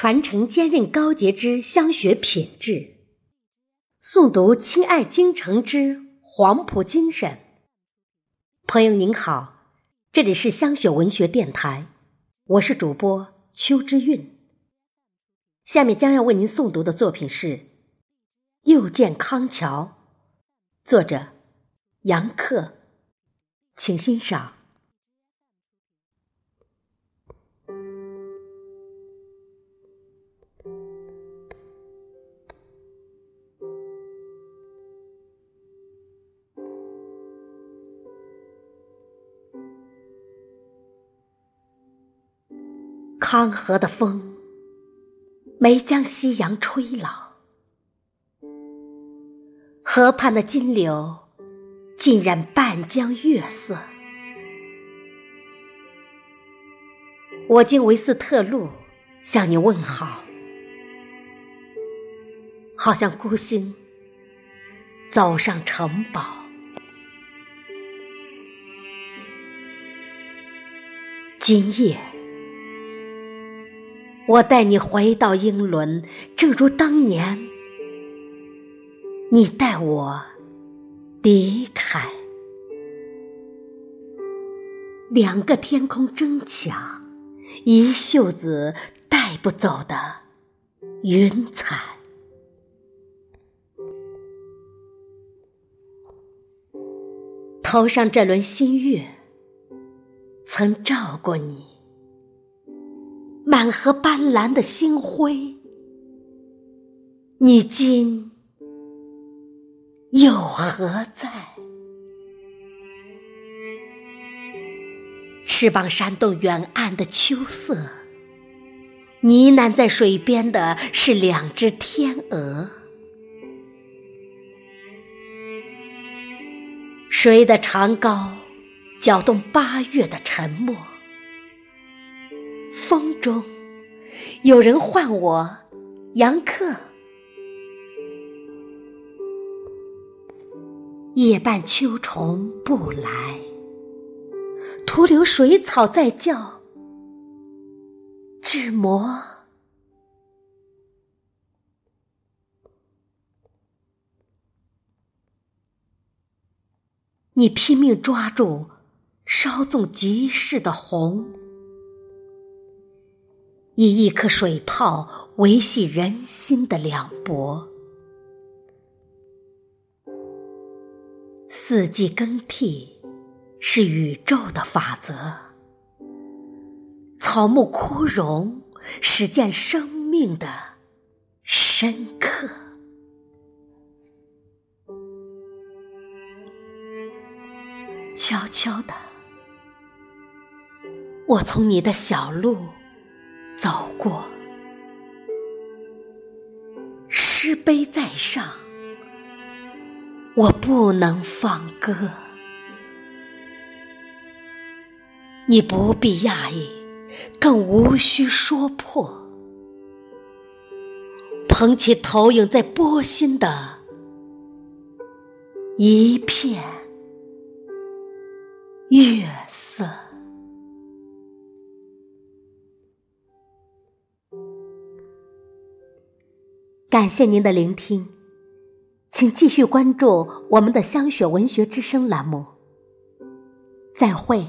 传承坚韧高洁之香雪品质，诵读亲爱京城之黄埔精神。朋友您好，这里是香雪文学电台，我是主播邱之韵。下面将要为您诵读的作品是《又见康桥》，作者杨克，请欣赏。康河的风没将夕阳吹老，河畔的金柳浸染半江月色。我经维斯特路向你问好，好像孤星走上城堡。今夜。我带你回到英伦，正如当年，你带我离开。两个天空争抢，一袖子带不走的云彩。头上这轮新月，曾照过你。满河斑斓的星辉，你今又何在？翅膀扇动远岸的秋色，呢喃在水边的是两只天鹅。谁的长篙搅动八月的沉默？风中有人唤我杨克，夜半秋虫不来，徒留水草在叫，志摩。你拼命抓住稍纵即逝的红。以一颗水泡维系人心的凉薄，四季更替是宇宙的法则，草木枯荣是见生命的深刻。悄悄的，我从你的小路。走过，诗碑在上，我不能放歌。你不必讶异，更无需说破。捧起投影在波心的一片月色。感谢您的聆听，请继续关注我们的香雪文学之声栏目。再会。